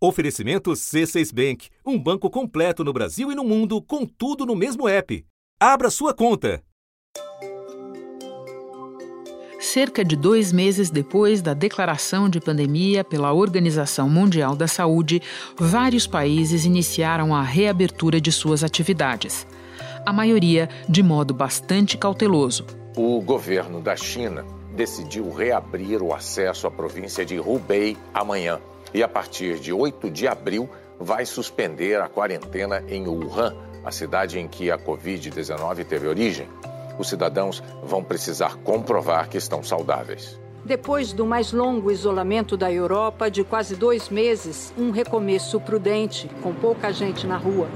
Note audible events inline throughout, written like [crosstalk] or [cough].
Oferecimento C6 Bank, um banco completo no Brasil e no mundo, com tudo no mesmo app. Abra sua conta. Cerca de dois meses depois da declaração de pandemia pela Organização Mundial da Saúde, vários países iniciaram a reabertura de suas atividades. A maioria de modo bastante cauteloso. O governo da China decidiu reabrir o acesso à província de Hubei amanhã e, a partir de 8 de abril, vai suspender a quarentena em Wuhan, a cidade em que a Covid-19 teve origem. Os cidadãos vão precisar comprovar que estão saudáveis. Depois do mais longo isolamento da Europa, de quase dois meses, um recomeço prudente, com pouca gente na rua.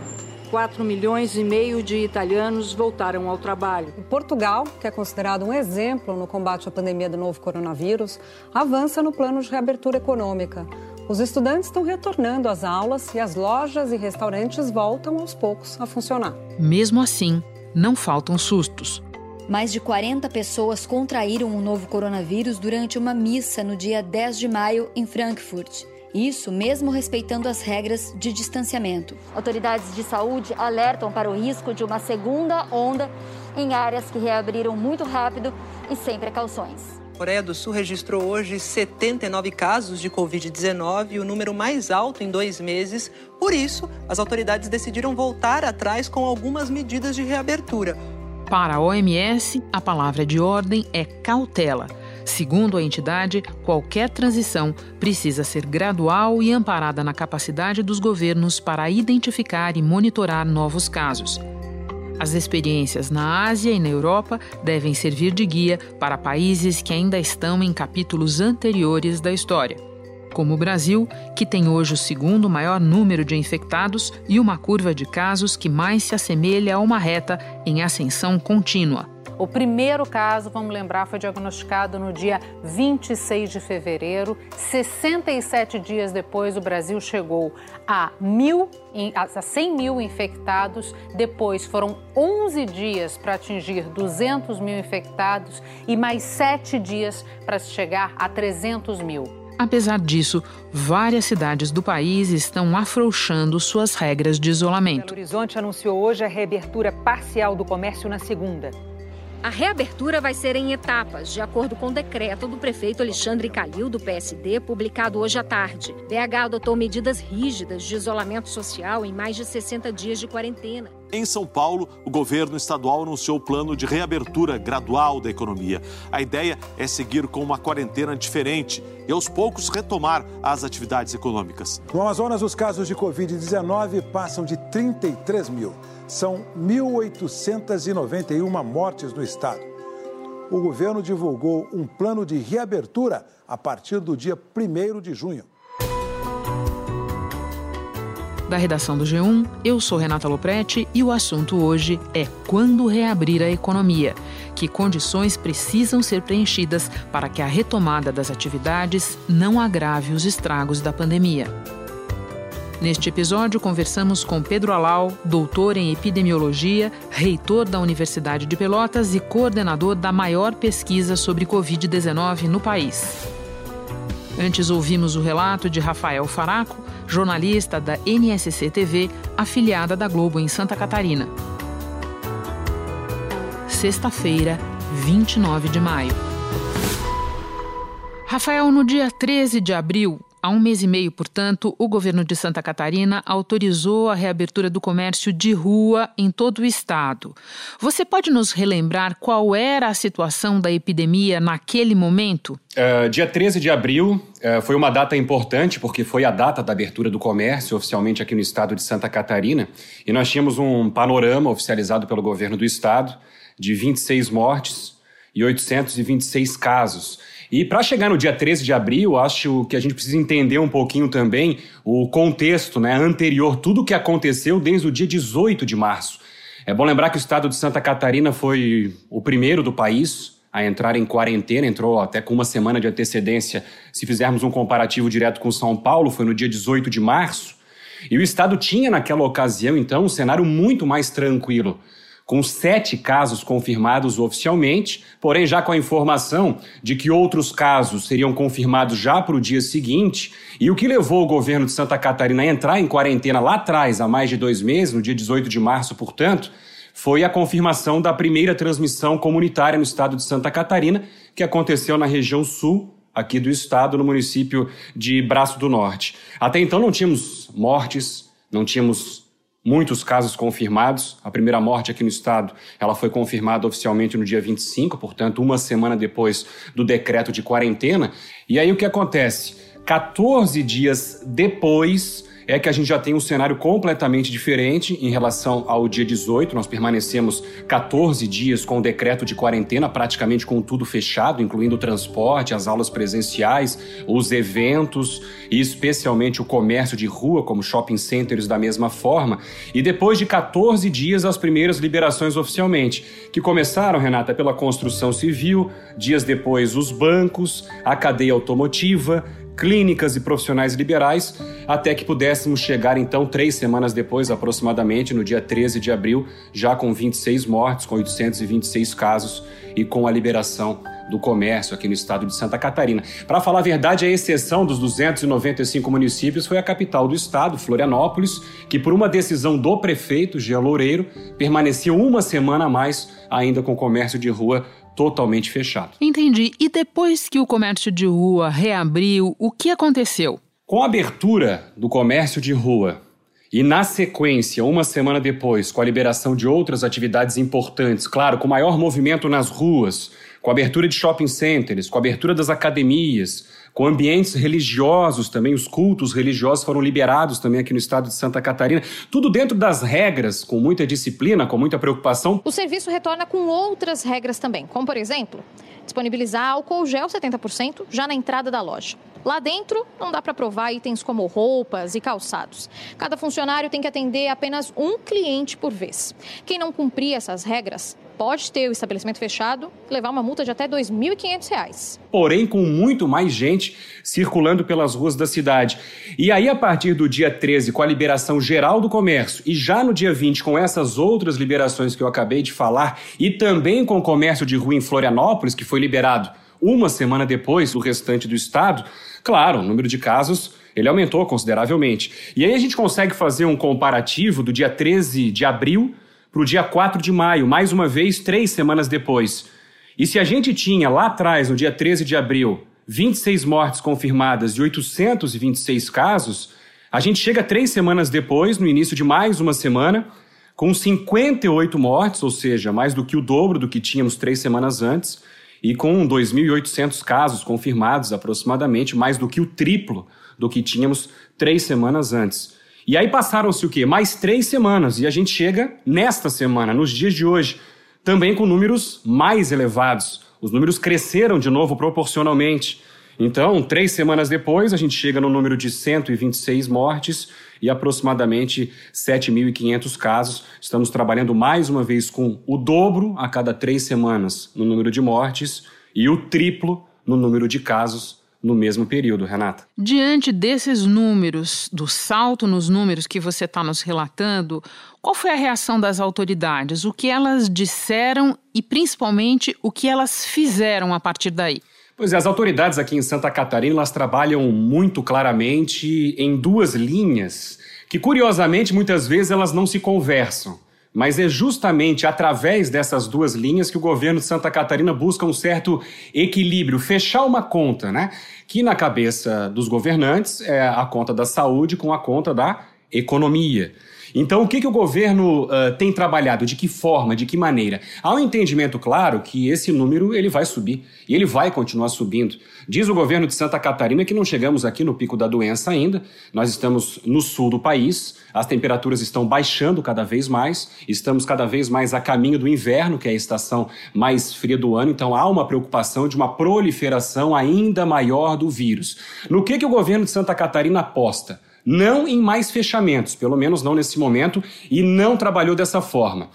4 milhões e meio de italianos voltaram ao trabalho. Portugal, que é considerado um exemplo no combate à pandemia do novo coronavírus, avança no plano de reabertura econômica. Os estudantes estão retornando às aulas e as lojas e restaurantes voltam aos poucos a funcionar. Mesmo assim, não faltam sustos. Mais de 40 pessoas contraíram o novo coronavírus durante uma missa no dia 10 de maio em Frankfurt. Isso mesmo respeitando as regras de distanciamento. Autoridades de saúde alertam para o risco de uma segunda onda em áreas que reabriram muito rápido e sem precauções. Coreia do Sul registrou hoje 79 casos de Covid-19, o número mais alto em dois meses. Por isso, as autoridades decidiram voltar atrás com algumas medidas de reabertura. Para a OMS, a palavra de ordem é cautela. Segundo a entidade, qualquer transição precisa ser gradual e amparada na capacidade dos governos para identificar e monitorar novos casos. As experiências na Ásia e na Europa devem servir de guia para países que ainda estão em capítulos anteriores da história, como o Brasil, que tem hoje o segundo maior número de infectados e uma curva de casos que mais se assemelha a uma reta em ascensão contínua. O primeiro caso, vamos lembrar, foi diagnosticado no dia 26 de fevereiro. 67 dias depois, o Brasil chegou a, mil, a 100 mil infectados. Depois foram 11 dias para atingir 200 mil infectados e mais 7 dias para chegar a 300 mil. Apesar disso, várias cidades do país estão afrouxando suas regras de isolamento. Belo Horizonte anunciou hoje a reabertura parcial do comércio na segunda. A reabertura vai ser em etapas, de acordo com o decreto do prefeito Alexandre Calil, do PSD, publicado hoje à tarde. BH adotou medidas rígidas de isolamento social em mais de 60 dias de quarentena. Em São Paulo, o governo estadual anunciou o plano de reabertura gradual da economia. A ideia é seguir com uma quarentena diferente e, aos poucos, retomar as atividades econômicas. No Amazonas, os casos de Covid-19 passam de 33 mil. São 1.891 mortes no estado. O governo divulgou um plano de reabertura a partir do dia 1 de junho. Da redação do G1, eu sou Renata Loprete e o assunto hoje é quando reabrir a economia. Que condições precisam ser preenchidas para que a retomada das atividades não agrave os estragos da pandemia. Neste episódio, conversamos com Pedro Alau, doutor em epidemiologia, reitor da Universidade de Pelotas e coordenador da maior pesquisa sobre Covid-19 no país. Antes, ouvimos o relato de Rafael Faraco, jornalista da NSC TV, afiliada da Globo em Santa Catarina. Sexta-feira, 29 de maio. Rafael, no dia 13 de abril, Há um mês e meio, portanto, o governo de Santa Catarina autorizou a reabertura do comércio de rua em todo o estado. Você pode nos relembrar qual era a situação da epidemia naquele momento? Uh, dia 13 de abril uh, foi uma data importante, porque foi a data da abertura do comércio oficialmente aqui no estado de Santa Catarina. E nós tínhamos um panorama oficializado pelo governo do estado de 26 mortes e 826 casos. E para chegar no dia 13 de abril, acho que a gente precisa entender um pouquinho também o contexto né, anterior, tudo o que aconteceu desde o dia 18 de março. É bom lembrar que o estado de Santa Catarina foi o primeiro do país a entrar em quarentena, entrou até com uma semana de antecedência. Se fizermos um comparativo direto com São Paulo, foi no dia 18 de março. E o estado tinha naquela ocasião, então, um cenário muito mais tranquilo com sete casos confirmados oficialmente, porém já com a informação de que outros casos seriam confirmados já para o dia seguinte, e o que levou o governo de Santa Catarina a entrar em quarentena lá atrás, há mais de dois meses, no dia 18 de março, portanto, foi a confirmação da primeira transmissão comunitária no estado de Santa Catarina, que aconteceu na região sul aqui do estado, no município de Braço do Norte. Até então não tínhamos mortes, não tínhamos muitos casos confirmados. A primeira morte aqui no estado, ela foi confirmada oficialmente no dia 25, portanto, uma semana depois do decreto de quarentena. E aí o que acontece? 14 dias depois, é que a gente já tem um cenário completamente diferente em relação ao dia 18. Nós permanecemos 14 dias com o decreto de quarentena, praticamente com tudo fechado, incluindo o transporte, as aulas presenciais, os eventos e especialmente o comércio de rua, como shopping centers da mesma forma. E depois de 14 dias, as primeiras liberações oficialmente, que começaram, Renata, pela construção civil, dias depois os bancos, a cadeia automotiva, clínicas e profissionais liberais, até que pudéssemos chegar então três semanas depois, aproximadamente, no dia 13 de abril, já com 26 mortes, com 826 casos e com a liberação do comércio aqui no estado de Santa Catarina. Para falar a verdade, a exceção dos 295 municípios foi a capital do estado, Florianópolis, que por uma decisão do prefeito, Jean Loureiro, permaneceu uma semana a mais ainda com o comércio de rua totalmente fechado. Entendi. E depois que o comércio de rua reabriu, o que aconteceu? Com a abertura do comércio de rua e, na sequência, uma semana depois, com a liberação de outras atividades importantes, claro, com maior movimento nas ruas, com a abertura de shopping centers, com a abertura das academias, com ambientes religiosos também, os cultos religiosos foram liberados também aqui no estado de Santa Catarina, tudo dentro das regras, com muita disciplina, com muita preocupação. O serviço retorna com outras regras também, como por exemplo, disponibilizar álcool gel 70% já na entrada da loja. Lá dentro, não dá para provar itens como roupas e calçados. Cada funcionário tem que atender apenas um cliente por vez. Quem não cumprir essas regras pode ter o estabelecimento fechado e levar uma multa de até R$ 2.500. Porém, com muito mais gente circulando pelas ruas da cidade. E aí, a partir do dia 13, com a liberação geral do comércio, e já no dia 20, com essas outras liberações que eu acabei de falar, e também com o comércio de rua em Florianópolis, que foi liberado uma semana depois do restante do estado, claro, o número de casos ele aumentou consideravelmente. E aí a gente consegue fazer um comparativo do dia 13 de abril para o dia 4 de maio, mais uma vez, três semanas depois. E se a gente tinha lá atrás, no dia 13 de abril, 26 mortes confirmadas e 826 casos, a gente chega três semanas depois, no início de mais uma semana, com 58 mortes, ou seja, mais do que o dobro do que tínhamos três semanas antes, e com 2.800 casos confirmados, aproximadamente, mais do que o triplo do que tínhamos três semanas antes. E aí passaram-se o quê? Mais três semanas. E a gente chega nesta semana, nos dias de hoje, também com números mais elevados. Os números cresceram de novo proporcionalmente. Então, três semanas depois, a gente chega no número de 126 mortes e aproximadamente 7.500 casos. Estamos trabalhando mais uma vez com o dobro a cada três semanas no número de mortes e o triplo no número de casos no mesmo período, Renata. Diante desses números, do salto nos números que você está nos relatando, qual foi a reação das autoridades? O que elas disseram e, principalmente, o que elas fizeram a partir daí? Pois é, as autoridades aqui em Santa Catarina elas trabalham muito claramente em duas linhas que, curiosamente, muitas vezes elas não se conversam. Mas é justamente através dessas duas linhas que o governo de Santa Catarina busca um certo equilíbrio, fechar uma conta, né? Que na cabeça dos governantes é a conta da saúde com a conta da economia. Então, o que, que o governo uh, tem trabalhado? De que forma? De que maneira? Há um entendimento claro que esse número ele vai subir e ele vai continuar subindo. Diz o governo de Santa Catarina que não chegamos aqui no pico da doença ainda. Nós estamos no sul do país, as temperaturas estão baixando cada vez mais, estamos cada vez mais a caminho do inverno, que é a estação mais fria do ano. Então, há uma preocupação de uma proliferação ainda maior do vírus. No que, que o governo de Santa Catarina aposta? Não em mais fechamentos, pelo menos não nesse momento, e não trabalhou dessa forma.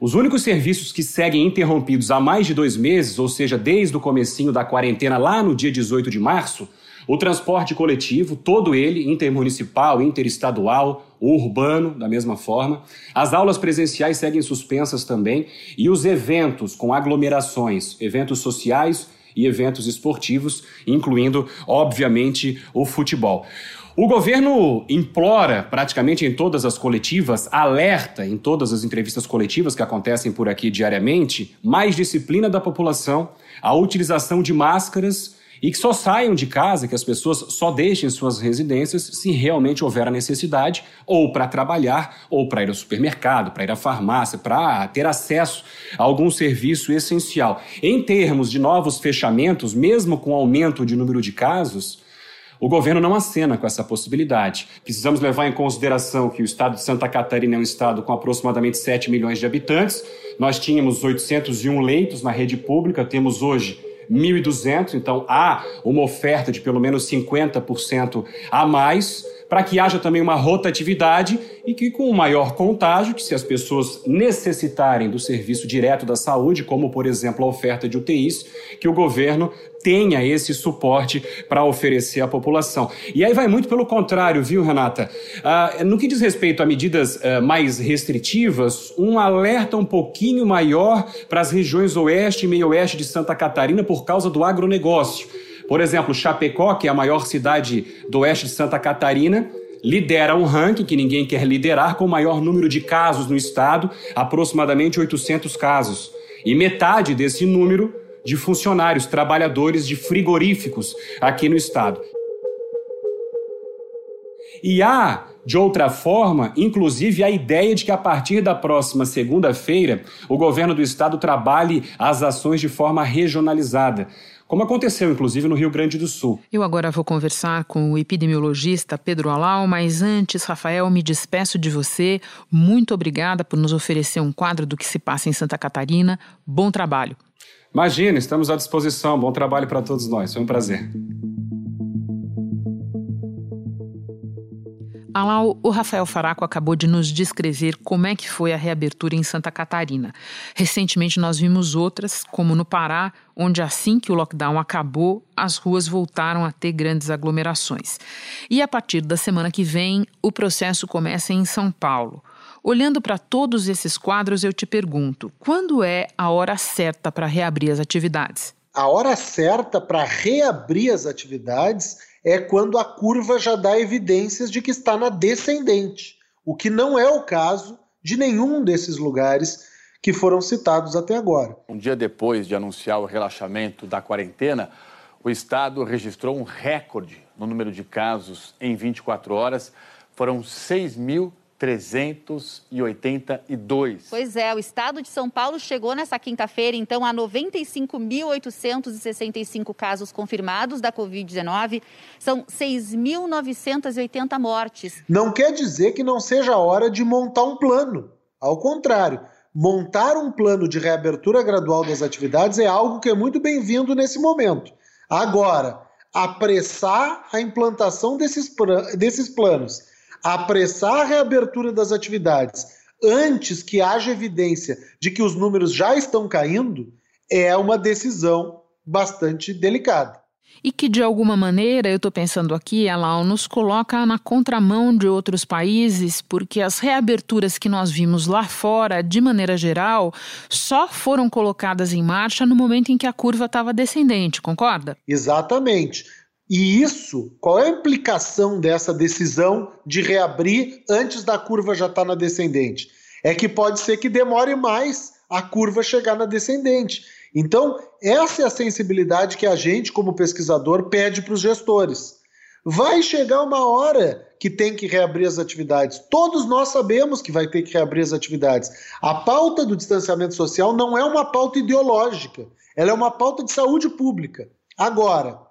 Os únicos serviços que seguem interrompidos há mais de dois meses, ou seja, desde o comecinho da quarentena lá no dia 18 de março, O transporte coletivo, todo ele, intermunicipal, interestadual, urbano, da mesma forma. As aulas presenciais seguem suspensas também. E os eventos com aglomerações, eventos sociais e eventos esportivos, incluindo, obviamente, o futebol. O governo implora, praticamente em todas as coletivas, alerta em todas as entrevistas coletivas que acontecem por aqui diariamente, mais disciplina da população, a utilização de máscaras e que só saiam de casa, que as pessoas só deixem suas residências se realmente houver a necessidade, ou para trabalhar, ou para ir ao supermercado, para ir à farmácia, para ter acesso a algum serviço essencial. Em termos de novos fechamentos, mesmo com aumento de número de casos, o governo não acena com essa possibilidade. Precisamos levar em consideração que o estado de Santa Catarina é um estado com aproximadamente 7 milhões de habitantes. Nós tínhamos 801 leitos na rede pública, temos hoje 1.200, então há uma oferta de pelo menos 50% a mais para que haja também uma rotatividade e que com o maior contágio, que se as pessoas necessitarem do serviço direto da saúde, como por exemplo a oferta de UTIs, que o governo tenha esse suporte para oferecer à população. E aí vai muito pelo contrário, viu, Renata? Ah, no que diz respeito a medidas ah, mais restritivas, um alerta um pouquinho maior para as regiões oeste e meio-oeste de Santa Catarina por causa do agronegócio. Por exemplo, Chapecó, que é a maior cidade do oeste de Santa Catarina, lidera um ranking que ninguém quer liderar com o maior número de casos no estado, aproximadamente 800 casos. E metade desse número de funcionários, trabalhadores de frigoríficos aqui no estado. E há, de outra forma, inclusive a ideia de que a partir da próxima segunda-feira o governo do estado trabalhe as ações de forma regionalizada como aconteceu inclusive no Rio Grande do Sul. Eu agora vou conversar com o epidemiologista Pedro Alau, mas antes, Rafael, me despeço de você. Muito obrigada por nos oferecer um quadro do que se passa em Santa Catarina. Bom trabalho. Imagina, estamos à disposição. Bom trabalho para todos nós. Foi um prazer. Alau, o Rafael Faraco acabou de nos descrever como é que foi a reabertura em Santa Catarina. Recentemente nós vimos outras, como no Pará, onde assim que o lockdown acabou, as ruas voltaram a ter grandes aglomerações. E a partir da semana que vem, o processo começa em São Paulo. Olhando para todos esses quadros, eu te pergunto: quando é a hora certa para reabrir as atividades? A hora certa para reabrir as atividades é quando a curva já dá evidências de que está na descendente, o que não é o caso de nenhum desses lugares que foram citados até agora. Um dia depois de anunciar o relaxamento da quarentena, o estado registrou um recorde no número de casos em 24 horas. Foram 6 mil 382. Pois é, o estado de São Paulo chegou nessa quinta-feira, então, a 95.865 casos confirmados da Covid-19. São 6.980 mortes. Não quer dizer que não seja hora de montar um plano. Ao contrário, montar um plano de reabertura gradual das atividades é algo que é muito bem-vindo nesse momento. Agora, apressar a implantação desses, desses planos apressar a reabertura das atividades antes que haja evidência de que os números já estão caindo é uma decisão bastante delicada. E que, de alguma maneira, eu estou pensando aqui, ela nos coloca na contramão de outros países, porque as reaberturas que nós vimos lá fora, de maneira geral, só foram colocadas em marcha no momento em que a curva estava descendente, concorda? Exatamente. E isso, qual é a implicação dessa decisão de reabrir antes da curva já estar tá na descendente? É que pode ser que demore mais a curva chegar na descendente. Então, essa é a sensibilidade que a gente, como pesquisador, pede para os gestores. Vai chegar uma hora que tem que reabrir as atividades. Todos nós sabemos que vai ter que reabrir as atividades. A pauta do distanciamento social não é uma pauta ideológica, ela é uma pauta de saúde pública. Agora,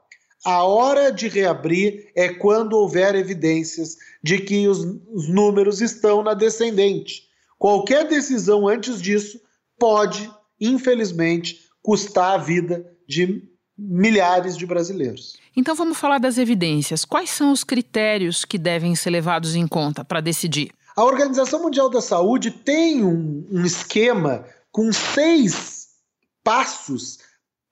a hora de reabrir é quando houver evidências de que os, os números estão na descendente. Qualquer decisão antes disso pode, infelizmente, custar a vida de milhares de brasileiros. Então vamos falar das evidências. Quais são os critérios que devem ser levados em conta para decidir? A Organização Mundial da Saúde tem um, um esquema com seis passos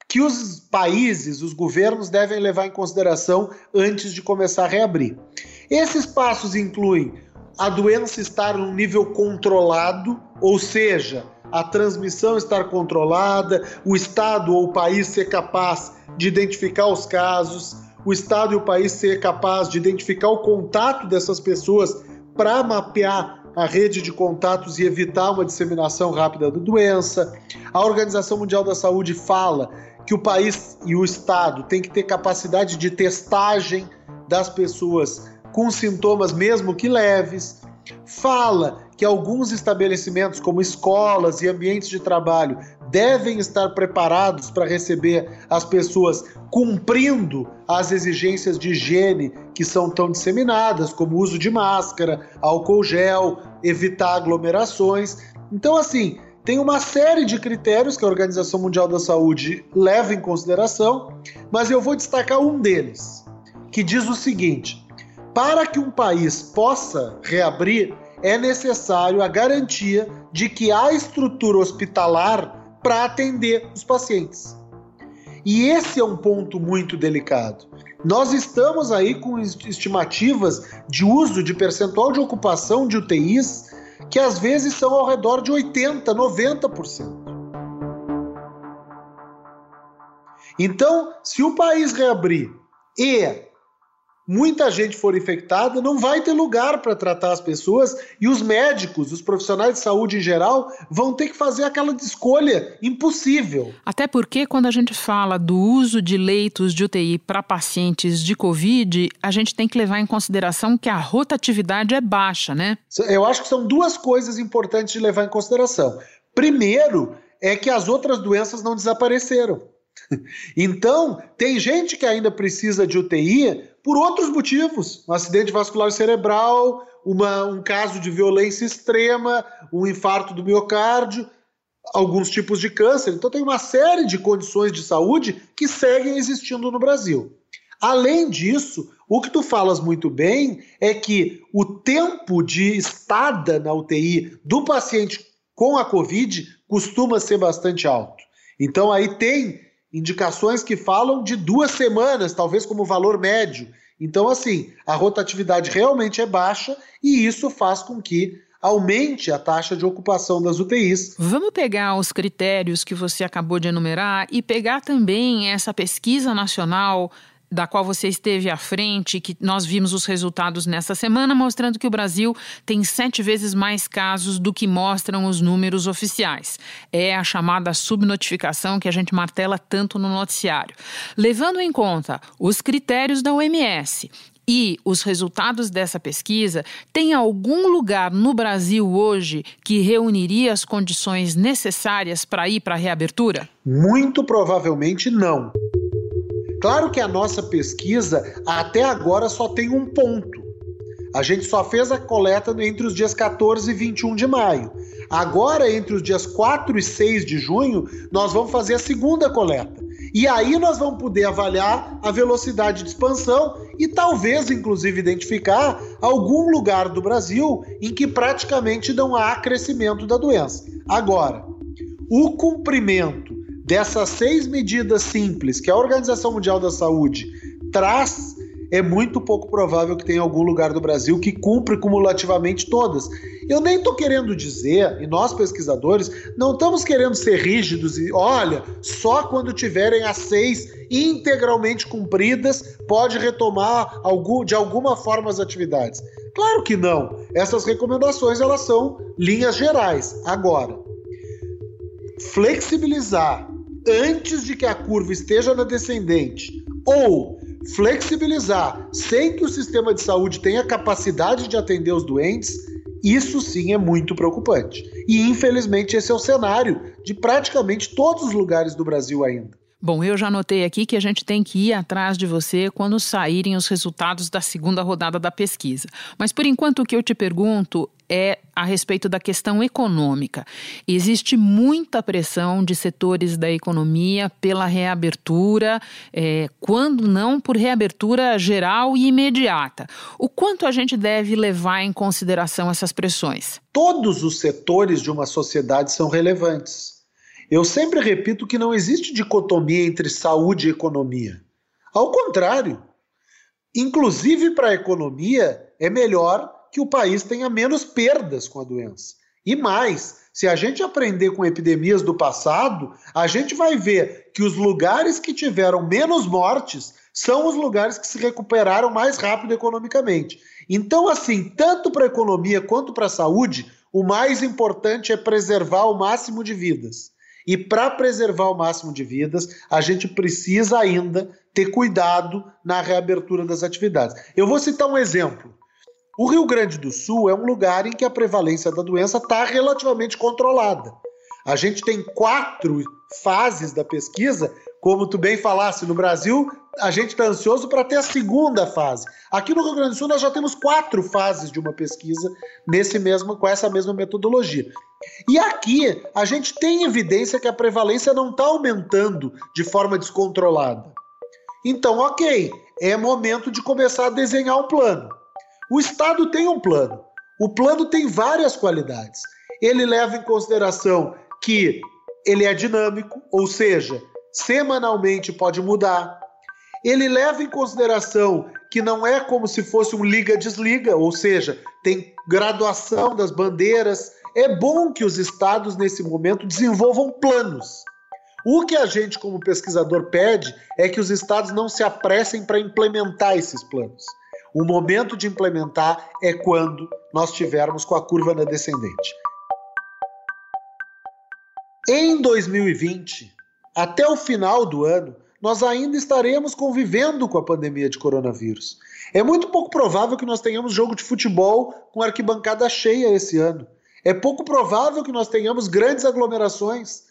que os países, os governos devem levar em consideração antes de começar a reabrir. Esses passos incluem a doença estar num nível controlado, ou seja, a transmissão estar controlada, o Estado ou o país ser capaz de identificar os casos, o Estado e o país ser capaz de identificar o contato dessas pessoas para mapear a rede de contatos e evitar uma disseminação rápida da doença. A Organização Mundial da Saúde fala que o país e o Estado têm que ter capacidade de testagem das pessoas com sintomas, mesmo que leves. Fala que alguns estabelecimentos, como escolas e ambientes de trabalho, devem estar preparados para receber as pessoas cumprindo as exigências de higiene que são tão disseminadas, como uso de máscara, álcool gel, evitar aglomerações. Então, assim, tem uma série de critérios que a Organização Mundial da Saúde leva em consideração, mas eu vou destacar um deles, que diz o seguinte: para que um país possa reabrir, é necessário a garantia de que há estrutura hospitalar para atender os pacientes. E esse é um ponto muito delicado. Nós estamos aí com estimativas de uso de percentual de ocupação de UTIs que às vezes são ao redor de 80%, 90%. Então, se o país reabrir e muita gente for infectada, não vai ter lugar para tratar as pessoas e os médicos, os profissionais de saúde em geral, vão ter que fazer aquela escolha impossível. Até porque, quando a gente fala do uso de leitos de UTI para pacientes de Covid, a gente tem que levar em consideração que a rotatividade é baixa, né? Eu acho que são duas coisas importantes de levar em consideração. Primeiro, é que as outras doenças não desapareceram. [laughs] Então, tem gente que ainda precisa de UTI por outros motivos. Um acidente vascular cerebral, uma, um caso de violência extrema, um infarto do miocárdio, alguns tipos de câncer. Então, tem uma série de condições de saúde que seguem existindo no Brasil. Além disso, o que tu falas muito bem é que o tempo de estada na UTI do paciente com a Covid costuma ser bastante alto. Então, aí tem indicações que falam de duas semanas, talvez como valor médio. Então, assim, a rotatividade realmente é baixa e isso faz com que aumente a taxa de ocupação das UTIs. Vamos pegar os critérios que você acabou de enumerar e pegar também essa pesquisa nacional da qual você esteve à frente, que nós vimos os resultados nessa semana, mostrando que o Brasil tem sete vezes mais casos do que mostram os números oficiais. É a chamada subnotificação que a gente martela tanto no noticiário. Levando em conta os critérios da OMS e os resultados dessa pesquisa, tem algum lugar no Brasil hoje que reuniria as condições necessárias para ir para a reabertura? Muito provavelmente não. Claro que a nossa pesquisa até agora só tem um ponto. A gente só fez a coleta entre os dias 14 e 21 de maio. Agora, entre os dias 4 e 6 de junho, nós vamos fazer a segunda coleta. E aí nós vamos poder avaliar a velocidade de expansão e talvez, inclusive, identificar algum lugar do Brasil em que praticamente não há crescimento da doença. Agora, o cumprimento dessas seis medidas simples que a Organização Mundial da Saúde traz, é muito pouco provável que tenha algum lugar do Brasil que cumpre cumulativamente todas. Eu nem estou querendo dizer, e nós pesquisadores não estamos querendo ser rígidos e, olha, só quando tiverem as seis integralmente cumpridas pode retomar algum, de alguma forma as atividades. Claro que não. Essas recomendações elas são linhas gerais. Agora, flexibilizar antes de que a curva esteja na descendente ou flexibilizar sem que o sistema de saúde tenha capacidade de atender os doentes, isso sim é muito preocupante. E infelizmente esse é o cenário de praticamente todos os lugares do Brasil ainda. Bom, eu já notei aqui que a gente tem que ir atrás de você quando saírem os resultados da segunda rodada da pesquisa. Mas por enquanto o que eu te pergunto é a respeito da questão econômica. Existe muita pressão de setores da economia pela reabertura, é, quando não por reabertura geral e imediata. O quanto a gente deve levar em consideração essas pressões? Todos os setores de uma sociedade são relevantes. Eu sempre repito que não existe dicotomia entre saúde e economia. Ao contrário, inclusive para a economia, é melhor que o país tenha menos perdas com a doença. E mais, se a gente aprender com epidemias do passado, a gente vai ver que os lugares que tiveram menos mortes são os lugares que se recuperaram mais rápido economicamente. Então, assim, tanto para a economia quanto para a saúde, o mais importante é preservar o máximo de vidas. E para preservar o máximo de vidas, a gente precisa ainda ter cuidado na reabertura das atividades. Eu vou citar um exemplo. O Rio Grande do Sul é um lugar em que a prevalência da doença está relativamente controlada. A gente tem quatro fases da pesquisa, como tu bem falasse, no Brasil a gente está ansioso para ter a segunda fase. Aqui no Rio Grande do Sul nós já temos quatro fases de uma pesquisa nesse mesmo com essa mesma metodologia. E aqui a gente tem evidência que a prevalência não está aumentando de forma descontrolada. Então, ok, é momento de começar a desenhar um plano. O Estado tem um plano. O plano tem várias qualidades. Ele leva em consideração que ele é dinâmico, ou seja, semanalmente pode mudar. Ele leva em consideração que não é como se fosse um liga-desliga, ou seja, tem graduação das bandeiras, é bom que os estados, nesse momento, desenvolvam planos. O que a gente, como pesquisador, pede é que os estados não se apressem para implementar esses planos. O momento de implementar é quando nós tivermos com a curva na descendente. Em 2020, até o final do ano, nós ainda estaremos convivendo com a pandemia de coronavírus. É muito pouco provável que nós tenhamos jogo de futebol com arquibancada cheia esse ano é pouco provável que nós tenhamos grandes aglomerações.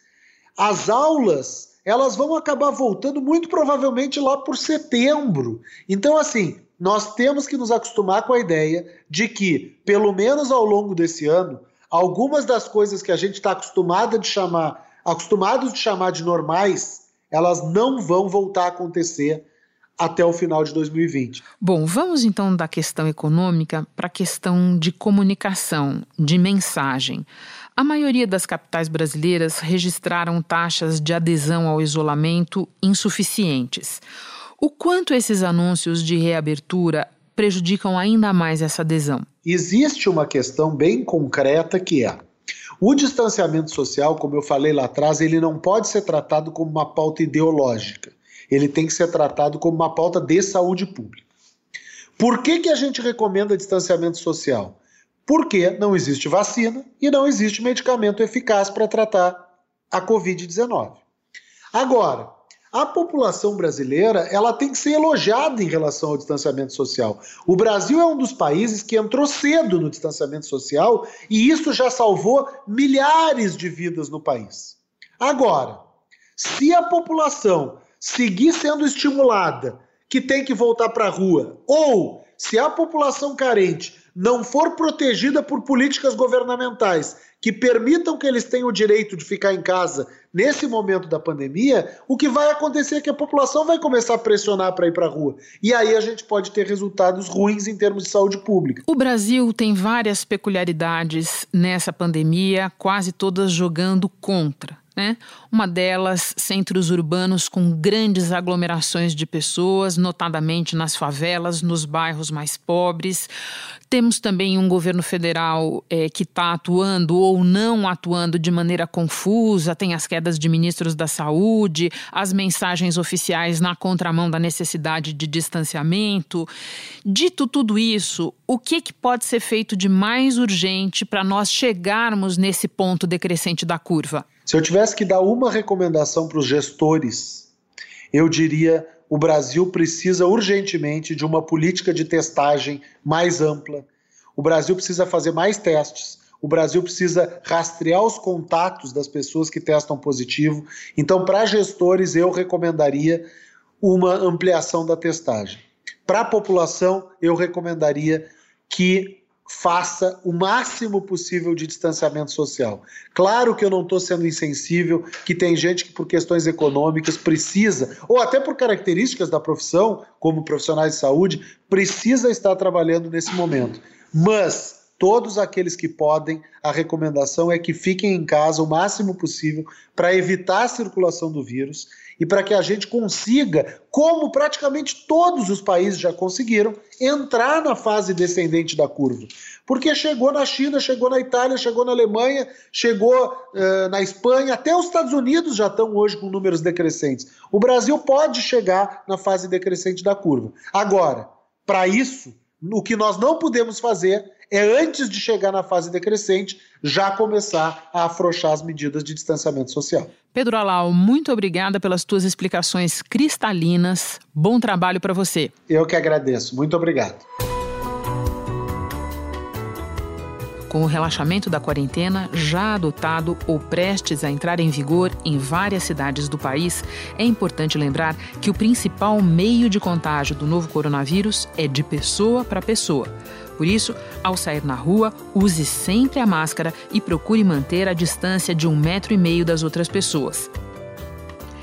As aulas, elas vão acabar voltando muito provavelmente lá por setembro. Então, assim, nós temos que nos acostumar com a ideia de que, pelo menos ao longo desse ano, algumas das coisas que a gente está acostumado de chamar, acostumados de chamar de normais, elas não vão voltar a acontecer até o final de 2020. Bom, vamos então da questão econômica para a questão de comunicação, de mensagem. A maioria das capitais brasileiras registraram taxas de adesão ao isolamento insuficientes. O quanto esses anúncios de reabertura prejudicam ainda mais essa adesão? Existe uma questão bem concreta que é o distanciamento social, como eu falei lá atrás, ele não pode ser tratado como uma pauta ideológica ele tem que ser tratado como uma pauta de saúde pública. Por que, que a gente recomenda distanciamento social? Porque não existe vacina e não existe medicamento eficaz para tratar a Covid-19. Agora, a população brasileira ela tem que ser elogiada em relação ao distanciamento social. O Brasil é um dos países que entrou cedo no distanciamento social e isso já salvou milhares de vidas no país. Agora, se a população seguir sendo estimulada, que tem que voltar para a rua, ou se a população carente não for protegida por políticas governamentais que permitam que eles tenham o direito de ficar em casa nesse momento da pandemia, o que vai acontecer é que a população vai começar a pressionar para ir para a rua. E aí a gente pode ter resultados ruins em termos de saúde pública. O Brasil tem várias peculiaridades nessa pandemia, quase todas jogando contra né? Uma delas, centros urbanos com grandes aglomerações de pessoas, notadamente nas favelas, nos bairros mais pobres. Temos também um governo federal é, que está atuando ou não atuando de maneira confusa, tem as quedas de ministros da saúde, as mensagens oficiais na contramão da necessidade de distanciamento. Dito tudo isso, o que, que pode ser feito de mais urgente para nós chegarmos nesse ponto decrescente da curva? Se eu tivesse que dar uma recomendação para os gestores, eu diria: o Brasil precisa urgentemente de uma política de testagem mais ampla. O Brasil precisa fazer mais testes. O Brasil precisa rastrear os contatos das pessoas que testam positivo. Então, para gestores, eu recomendaria uma ampliação da testagem. Para a população, eu recomendaria que faça o máximo possível de distanciamento social. Claro que eu não estou sendo insensível, que tem gente que por questões econômicas precisa, ou até por características da profissão, como profissionais de saúde, precisa estar trabalhando nesse momento. Mas todos aqueles que podem, a recomendação é que fiquem em casa o máximo possível para evitar a circulação do vírus e para que a gente consiga, como praticamente todos os países já conseguiram, entrar na fase descendente da curva. Porque chegou na China, chegou na Itália, chegou na Alemanha, chegou uh, na Espanha, até os Estados Unidos já estão hoje com números decrescentes. O Brasil pode chegar na fase decrescente da curva. Agora, para isso, o que nós não podemos fazer é, antes de chegar na fase decrescente, já começar a afrouxar as medidas de distanciamento social. Pedro Alau, muito obrigada pelas tuas explicações cristalinas. Bom trabalho para você. Eu que agradeço. Muito obrigado. Com o relaxamento da quarentena já adotado ou prestes a entrar em vigor em várias cidades do país, é importante lembrar que o principal meio de contágio do novo coronavírus é de pessoa para pessoa. Por isso, ao sair na rua, use sempre a máscara e procure manter a distância de um metro e meio das outras pessoas.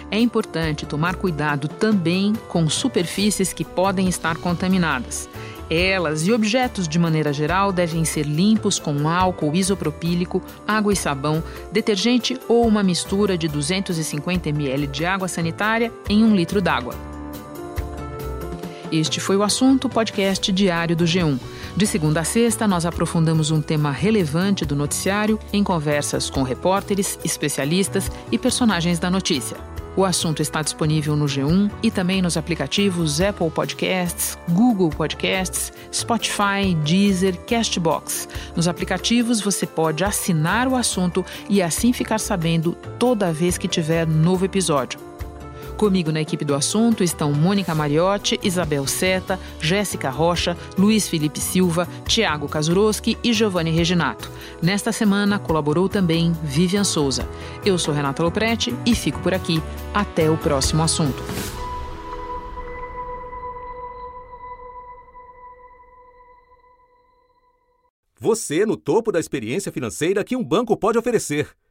É importante tomar cuidado também com superfícies que podem estar contaminadas. Elas e objetos de maneira geral devem ser limpos com álcool isopropílico, água e sabão, detergente ou uma mistura de 250 ml de água sanitária em um litro d'água. Este foi o assunto podcast diário do G1. De segunda a sexta, nós aprofundamos um tema relevante do noticiário em conversas com repórteres, especialistas e personagens da notícia. O assunto está disponível no G1 e também nos aplicativos Apple Podcasts, Google Podcasts, Spotify, Deezer, Castbox. Nos aplicativos você pode assinar o assunto e assim ficar sabendo toda vez que tiver novo episódio. Comigo na equipe do assunto estão Mônica Mariotti, Isabel Seta, Jéssica Rocha, Luiz Felipe Silva, Tiago Kazuroski e Giovanni Reginato. Nesta semana colaborou também Vivian Souza. Eu sou Renata Loprete e fico por aqui. Até o próximo assunto. Você no topo da experiência financeira que um banco pode oferecer.